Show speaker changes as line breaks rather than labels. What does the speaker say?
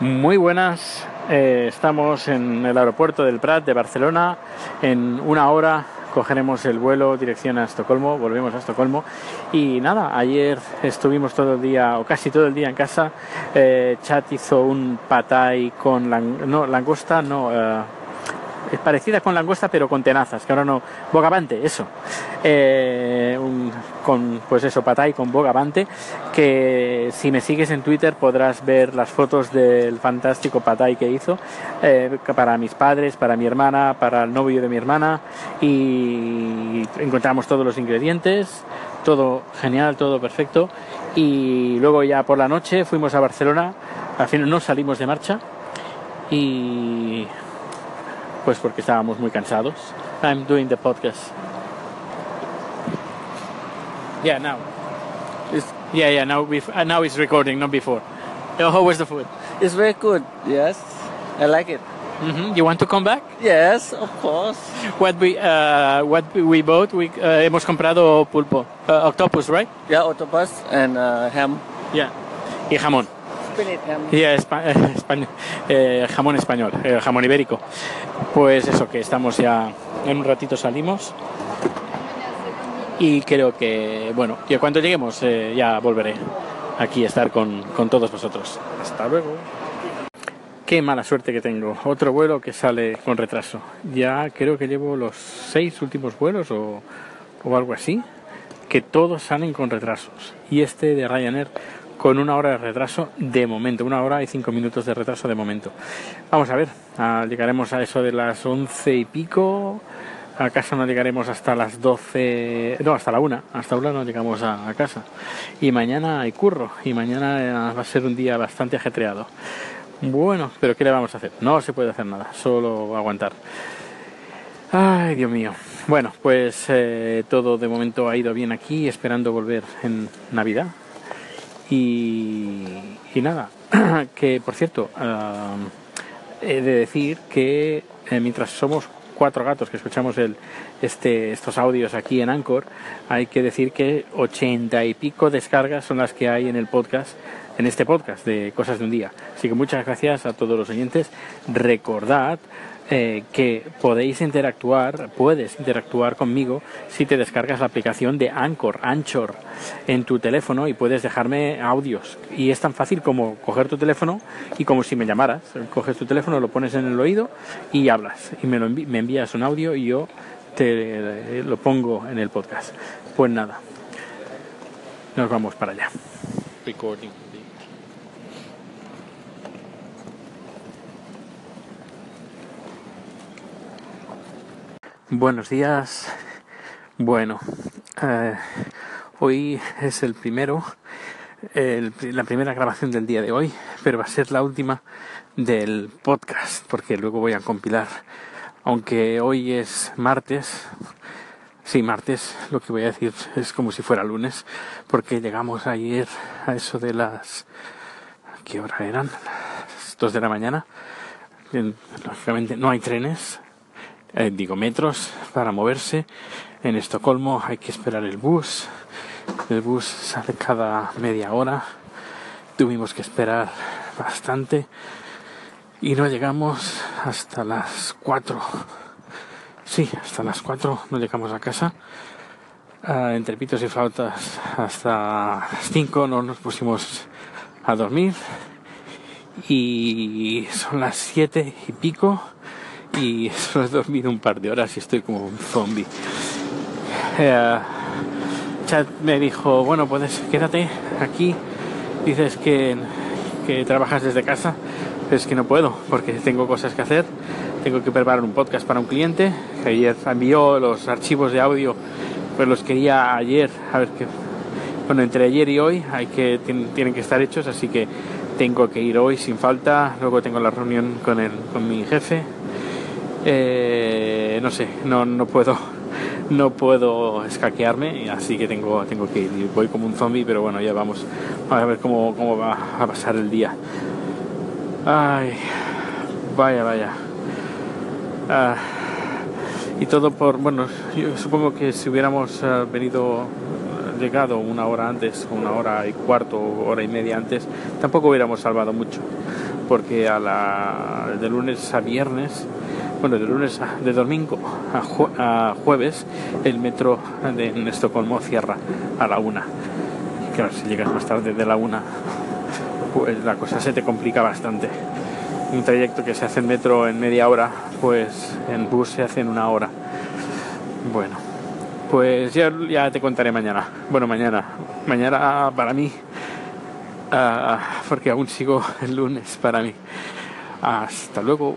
Muy buenas, eh, estamos en el aeropuerto del Prat de Barcelona. En una hora cogeremos el vuelo dirección a Estocolmo, volvemos a Estocolmo. Y nada, ayer estuvimos todo el día, o casi todo el día en casa. Eh, Chat hizo un patay con no, langosta, no, eh, es parecida con langosta pero con tenazas, que ahora no, bogavante, eso, eh, con pues eso, patay con bogavante, que si me sigues en Twitter podrás ver las fotos del fantástico patay que hizo eh, para mis padres, para mi hermana, para el novio de mi hermana y encontramos todos los ingredientes, todo genial, todo perfecto y luego ya por la noche fuimos a Barcelona, al final no salimos de marcha y pues porque estábamos muy cansados. I'm doing the podcast. Yeah, now. It's, yeah, yeah, now, uh, now it's recording, not before. Uh, how was the food?
It's very good, yes. I like it.
Mm -hmm. You want to come back?
Yes, of course.
What we uh, what we bought, we uh, hemos comprado pulpo, uh, octopus, right?
Yeah, octopus and uh, ham.
Yeah, y jamón. Yeah, eh, jamón español, eh, jamón ibérico. Pues eso, que estamos ya, en un ratito salimos. Y creo que, bueno, que cuando lleguemos eh, ya volveré aquí a estar con, todos vosotros. Hasta luego. Qué mala suerte que tengo. Otro vuelo que sale con retraso. Ya creo que llevo los seis últimos vuelos o, o algo así, que todos salen con retrasos. Y este de Ryanair con una hora de retraso de momento, una hora y cinco minutos de retraso de momento. Vamos a ver, ah, llegaremos a eso de las once y pico. A casa no llegaremos hasta las doce, no, hasta la una, hasta una no llegamos a, casa. Y mañana hay curro, y mañana va a ser un día bastante ajetreado. Bueno, pero ¿qué le vamos a hacer? No se puede hacer nada, solo aguantar. Ay, Dios mío. Bueno, pues eh, todo de momento ha ido bien aquí, esperando volver en Navidad, y, nada, que por cierto, he de decir que eh, mientras somos cuatro gatos que escuchamos el, este, estos audios aquí en Anchor, hay que decir que ochenta y pico descargas son las que hay en el podcast, en este podcast de Cosas de un Día. Así que muchas gracias a todos los oyentes. Recordad eh, que podéis interactuar, puedes interactuar conmigo si te descargas la aplicación de Anchor, Anchor, en tu teléfono y puedes dejarme audios. Y es tan fácil como coger tu teléfono y como si me llamaras, coges tu teléfono, lo pones en el oído y hablas. Y me, lo me envías un audio y yo te eh, lo pongo en el podcast. Pues nada, nos vamos para allá. Recording. Buenos días. Bueno, eh, hoy es el primero, la primera grabación del día de hoy, pero va a ser la última del podcast, porque luego voy a compilar. Aunque hoy es martes, sí, martes, lo que voy a decir es como si fuera lunes, porque llegamos ayer a eso de las... ¿Qué hora eran? Las 2 de la mañana. Lógicamente no hay trenes, eh, digo metros para moverse. En Estocolmo hay que esperar el bus. El bus sale cada media hora. Tuvimos que esperar bastante y no llegamos hasta las 4. Sí, hasta las 4 no llegamos a casa. Uh, entre pitos y flautas hasta las 5 no nos pusimos a dormir y son las 7 y pico y solo he dormido un par de horas y estoy como un zombie. Eh, Chad me dijo, bueno, puedes quédate aquí. Dices que, que trabajas desde casa, pero es que no puedo porque tengo cosas que hacer. Tengo que preparar un podcast para un cliente que ayer envió los archivos de audio, pues los quería ayer, a ver qué. Bueno, entre ayer y hoy hay que, tienen que estar hechos, así que tengo que ir hoy sin falta. Luego tengo la reunión con, el, con mi jefe eh, no sé, no, no puedo no puedo escaquearme, así que tengo, tengo que ir. Voy como un zombie, pero bueno, ya vamos, a ver cómo, cómo va a pasar el día. Ay, vaya, vaya. Ah, y todo por, bueno, yo supongo que si hubiéramos ah, venido llegado una hora antes, una hora y cuarto, hora y media antes, tampoco hubiéramos salvado mucho, porque a la, de lunes a viernes, bueno, de lunes a, de domingo a, jue- a jueves, el metro de en Estocolmo cierra a la una. Claro, si llegas más tarde de la una, pues la cosa se te complica bastante. Un trayecto que se hace en metro en media hora, pues en bus se hace en una hora. Bueno, pues ya, ya te contaré mañana. Bueno, mañana. Mañana para mí. ah, porque aún sigo el lunes para mí. Hasta luego.